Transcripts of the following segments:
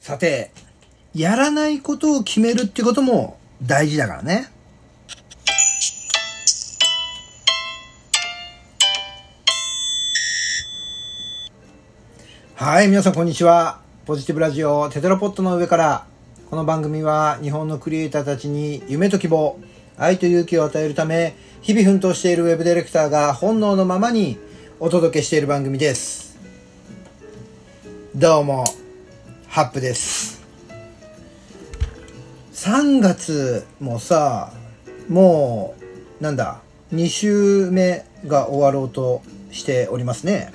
さて、やらないことを決めるってことも大事だからね。はい、皆さんこんにちは。ポジティブラジオテトラポットの上から。この番組は日本のクリエイターたちに夢と希望、愛と勇気を与えるため、日々奮闘しているウェブディレクターが本能のままにお届けしている番組です。どうも、ハップです。3月もさ、もう、なんだ、2週目が終わろうとしておりますね。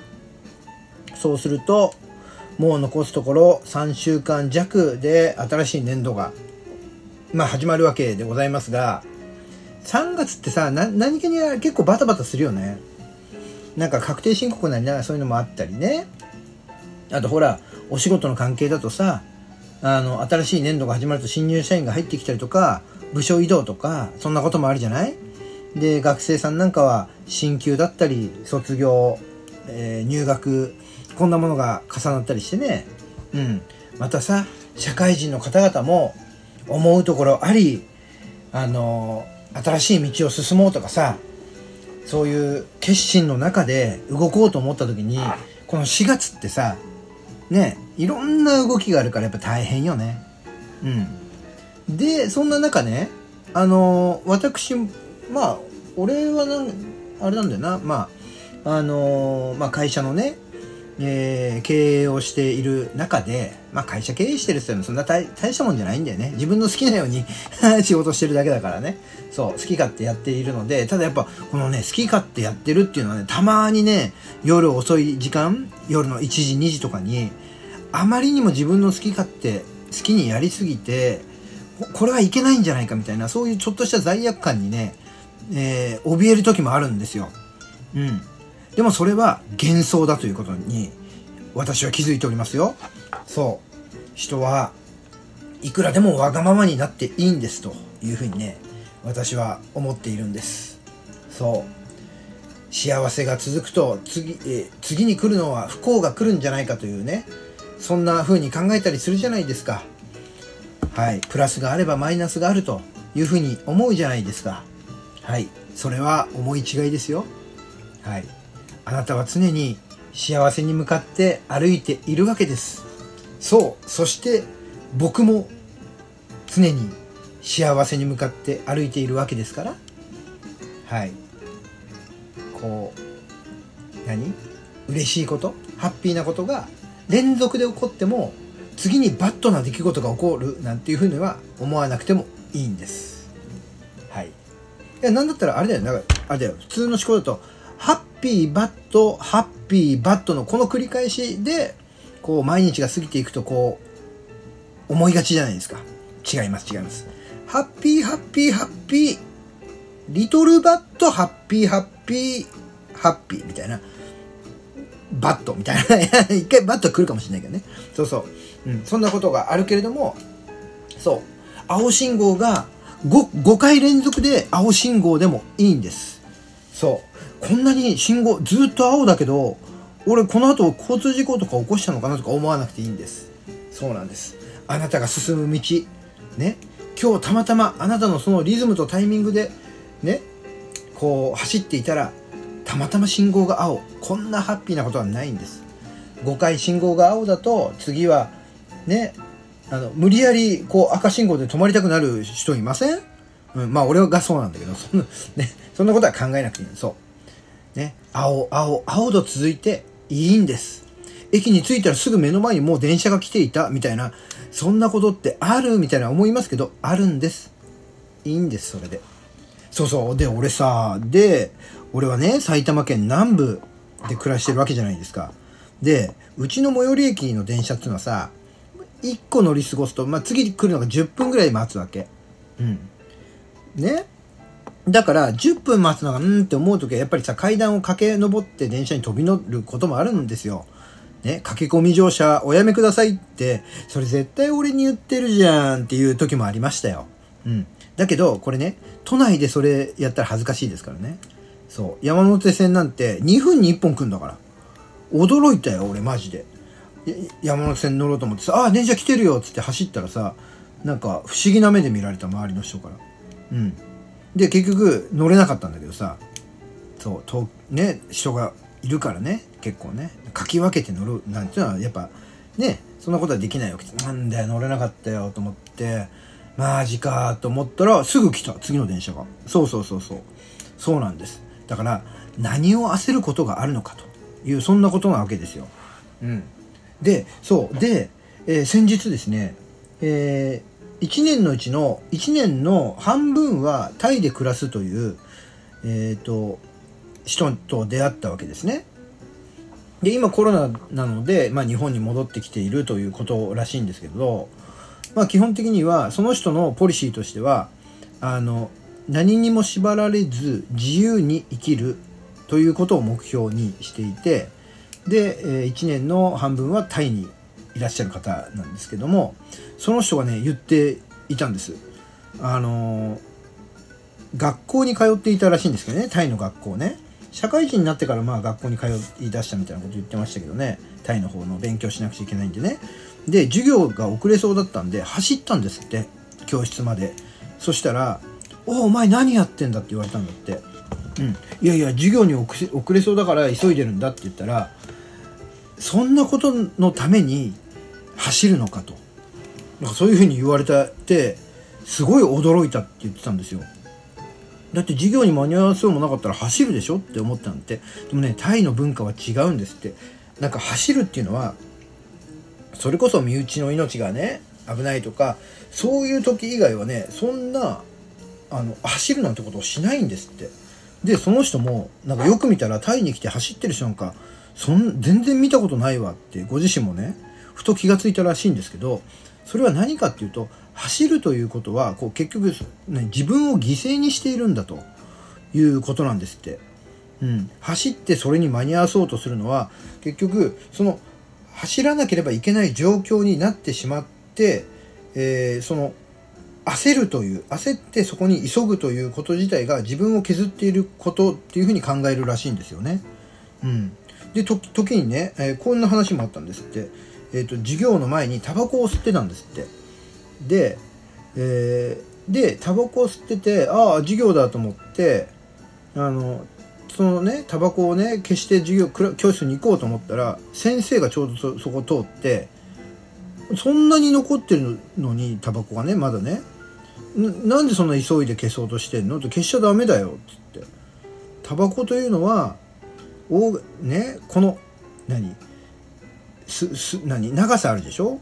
そうすると、もう残すところ3週間弱で新しい年度が、まあ始まるわけでございますが、3月ってさ、何気に結構バタバタするよね。なんか確定申告なりなそういうのもあったりね。あとほら、お仕事の関係だとさ、あの、新しい年度が始まると新入社員が入ってきたりとか、部署移動とか、そんなこともあるじゃない？で、学生さんなんかは、進級だったり、卒業、えー入学、こんなものが重なったりしてね。うん。またさ、社会人の方々も、思うところあり、あの、新しい道を進もうとかさ、そういう決心の中で動こうと思った時に、この4月ってさ、ね、いろんな動きがあるからやっぱ大変よね。うん。で、そんな中ね、あの私、まあ、俺はなん、あれなんだよな、まあ、あのまあ会社のね、えー経営をしている中で、まあ会社経営してるって言ってもそんな大大したもんじゃないんだよね。自分の好きなように 仕事してるだけだからね。そう、好き勝手やっているので、ただやっぱこのね、好き勝手やってるっていうのはね、たまにね、夜遅い時間、夜の1時、2時とかに、あまりにも自分の好き勝手、好きにやりすぎて、ここれはいけないんじゃないかみたいな、そういうちょっとした罪悪感にね、えー怯える時もあるんですよ。うん。でもそれは幻想だということに私は気づいておりますよ。そう。人はいくらでもわがままになっていいんですというふうにね、私は思っているんです。そう。幸せが続くと次、え次に来るのは不幸が来るんじゃないかというね、そんな風に考えたりするじゃないですか。はい。プラスがあればマイナスがあるというふうに思うじゃないですか。はい。それは思い違いですよ。はい。あなたは常に幸せに向かって歩いているわけです。そう。そして僕も常に幸せに向かって歩いているわけですから。はい。こう、何？嬉しいこと？ハッピーなこと？が連続で起こっても次にバットな出来事が起こるなんていうふうには思わなくてもいいんです。はい。いや、なんだったらあれだよ。なんか、あれだよ。普通の思考だと、ピーバット、ハッピーバットのこの繰り返しで、こう、毎日が過ぎていくと、こう、思いがちじゃないですか。違います、違います。ハッピー、ハッピー、ハッピー、リトルバット、ハッピー、ハッピー、ハッピーみたいな。バットみたいな。一回バット来るかもしれないけどね。そうそう。うん。そんなことがあるけれども、そう。青信号が 5, 5回連続で青信号でもいいんです。そう。こんなに信号ずっと青だけど、俺この後交通事故とか起こしたのかなとか思わなくていいんです。そうなんです。あなたが進む道、ね。今日たまたまあなたのそのリズムとタイミングで、ね、こう走っていたら、たまたま信号が青。こんなハッピーなことはないんです。5回信号が青だと、次は、ね、あの、無理やり、こう、赤信号で止まりたくなる人いません？うん、まあ、俺がそうなんだけど、そんな、ね、そんなことは考えなくていいの。そう。ね、青、青、青と続いていいんです。駅に着いたらすぐ目の前にもう電車が来ていた、みたいな、そんなことってあるみたいな思いますけど、あるんです。いいんです、それで。そうそう。で、俺さ、で、俺はね、埼玉県南部で暮らしてるわけじゃないですか。で、うちの最寄り駅の電車っていうのはさ、1個乗り過ごすと、まあ、次来るのが10分ぐらい待つわけ。うん。ねだから、10分待つのが、うんって思うときは、やっぱりさ、階段を駆け上って電車に飛び乗ることもあるんですよ。ね、駆け込み乗車おやめくださいって、それ絶対俺に言ってるじゃんっていう時もありましたよ。うん。だけど、これね、都内でそれやったら恥ずかしいですからね。そう。山手線なんて2分に1本来んだから。驚いたよ、俺マジで。山手線乗ろうと思ってさ「あ電車来てるよ」っつって走ったらさなんか不思議な目で見られた周りの人からうんで結局乗れなかったんだけどさそうとね人がいるからね結構ね。かき分けて乗るなんていうのはやっぱねそんなことはできないわけなんだよ乗れなかったよと思ってマジかと思ったらすぐ来た次の電車が。そうそうそうそう。そうなんです。だから何を焦ることがあるのかと。いうそんなことなわけですよ。うん。でそう。で、えー、先日ですねえー、1年のうちの1年の半分はタイで暮らすというえっ、ー、と人と出会ったわけですね。で今コロナなので、まあ、日本に戻ってきているということらしいんですけど、まあ、基本的にはその人のポリシーとしてはあの何にも縛られず自由に生きるということを目標にしていてで1年の半分はタイにいらっしゃる方なんですけどもその人がね言っていたんです。あの学校に通っていたらしいんですけどねタイの学校ね。社会人になってからまあ学校に通い出したみたいなこと言ってましたけどね。タイの方の勉強しなくちゃいけないんでね。で授業が遅れそうだったんで走ったんですって教室まで。そしたら「おお前何やってんだ」って言われたんだって「うん。いやいや授業に遅れそうだから急いでるんだ」って言ったらそんなことのために走るのかと。なんかそういうふうに言われたってすごい驚いたって言ってたんですよ。だって授業に間に合わせもなかったら走るでしょって思ったんてでもねタイの文化は違うんですって。なんか走るっていうのはそれこそ身内の命がね危ないとかそういう時以外はねそんなあの走るなんてことをしないんですって。でその人もなんかよく見たらタイに来て走ってる人なんかそん全然見たことないわってご自身もね。ふと気がついたらしいんですけどそれは何かっていうと走るということはこう結局、ね、自分を犠牲にしているんだということなんですって。うん、走ってそれに間に合わそうとするのは結局その走らなければいけない状況になってしまって、えー、その焦るという焦ってそこに急ぐということ自体が自分を削っていることっていうふうに考えるらしいんですよね。うん、で時にね、えー、こんな話もあったんですって、えーと、授業の前にタバコを吸ってたんですって。で、えー、でタバコを吸っててああ授業だと思ってあのそのねタバコをね消して授業教室に行こうと思ったら先生がちょうどそこ通ってそんなに残ってるのにタバコがねまだね。なんでそんな急いで消そうとしてんの？と消しちゃダメだよっつって。タバコというのはおねこの何？すす何？長さあるでしょ？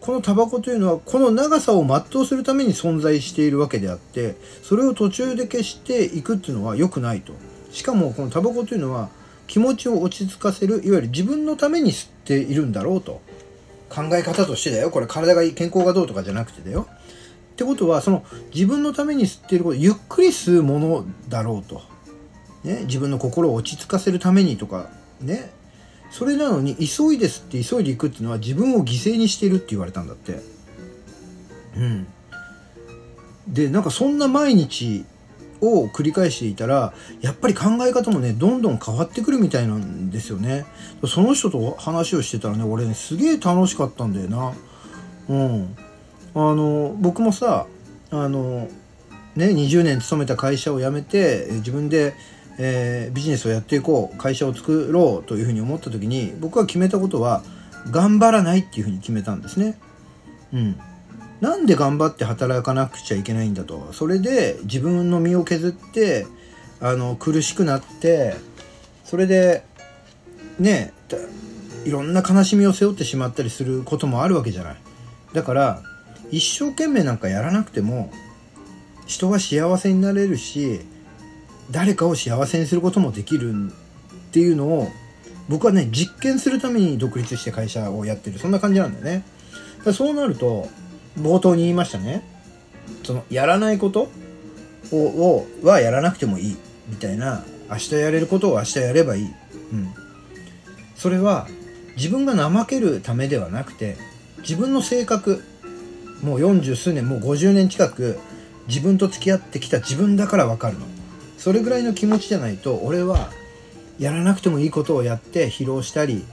このタバコというのはこの長さを全うするために存在しているわけであってそれを途中で消していくっていうのは良くないと。しかもこのタバコというのは気持ちを落ち着かせるいわゆる自分のために吸っているんだろうと。考え方としてだよ。これ体がいい健康がどうとかじゃなくてだよ。ってことはその自分のために吸っていることゆっくり吸うものだろうと。ね、自分の心を落ち着かせるためにとかね？それなのに急いで吸って急いでいくっていうのは自分を犠牲にしてるって言われたんだって。うん。でなんかそんな毎日を繰り返していたらやっぱり考え方もねどんどん変わってくるみたいなんですよね。その人と話をしてたらね俺ねすげえ楽しかったんだよな。うん。あの僕もさあのね20年勤めた会社を辞めて自分でえー、ビジネスをやっていこう会社を作ろうというふうに思った時に僕が決めたことは頑張らないっていうふうに決めたんですね。うん、なんで頑張って働かなくちゃいけないんだと。それで自分の身を削ってあの苦しくなってそれでねいろんな悲しみを背負ってしまったりすることもあるわけじゃない。だから一生懸命なんかやらなくても人は幸せになれるし誰かを幸せにすることもできるっていうのを僕はね実験するために独立して会社をやってるそんな感じなんだよね。だそうなると冒頭に言いましたね。そのやらないことををはやらなくてもいいみたいな。明日やれることを明日やればいい、うん、それは自分が怠けるためではなくて自分の性格もう40数年もう50年近く自分と付き合ってきた自分だから分かるの。それぐらいの気持ちじゃないと俺はやらなくてもいいことをやって疲労したり、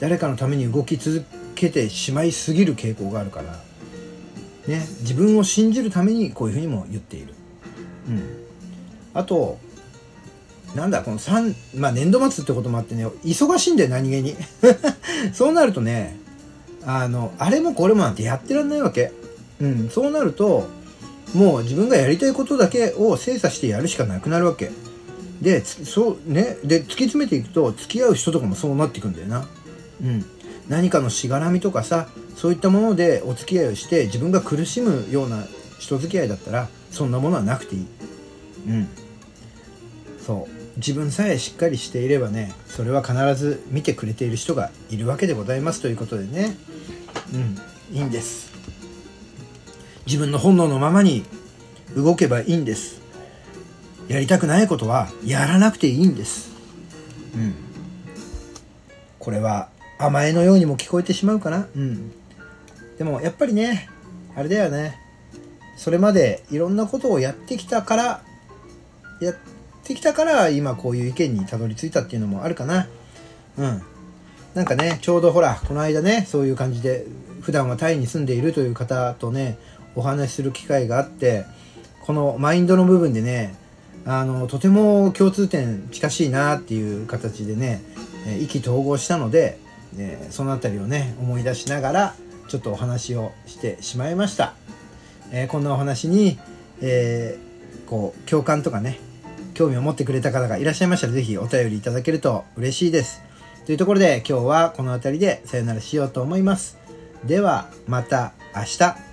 誰かのために動き続けてしまいすぎる傾向があるから、ね、自分を信じるためにこういうふうにも言っている。うん、あとなんだこの3まあ年度末ってこともあってね忙しいんだよ何気に。そうなるとねあのあれもこれもなんてやってらんないわけ。うん。そうなるともう自分がやりたいことだけを精査してやるしかなくなるわけ。でそうね。で突き詰めていくと付き合う人とかもそうなっていくんだよな。うん。何かのしがらみとかさそういったものでお付き合いをして自分が苦しむような人付き合いだったらそんなものはなくていい。うん。そう。自分さえしっかりしていればねそれは必ず見てくれている人がいるわけでございますということでね。うん。いいんです。自分の本能のままに動けばいいんです。やりたくないことはやらなくていいんです。うん。これは甘えのようにも聞こえてしまうかな。うん。でもやっぱりねあれだよね。それまでいろんなことをやってきたからやってきたから今こういう意見にたどり着いたっていうのもあるかな。うん。なんかねちょうどほらこの間ねそういう感じで普段はタイに住んでいるという方とねお話しする機会があってこのマインドの部分でねあのとても共通点近しいなっていう形でね意気投合したので、ね、その辺りをね思い出しながらちょっとお話をしてしまいました、えー、こんなお話に、えー、こう共感とかね興味を持ってくれた方がいらっしゃいましたら、ぜひお便りいただけると嬉しいです。というところで今日はこの辺りでさよならしようと思います。ではまた明日。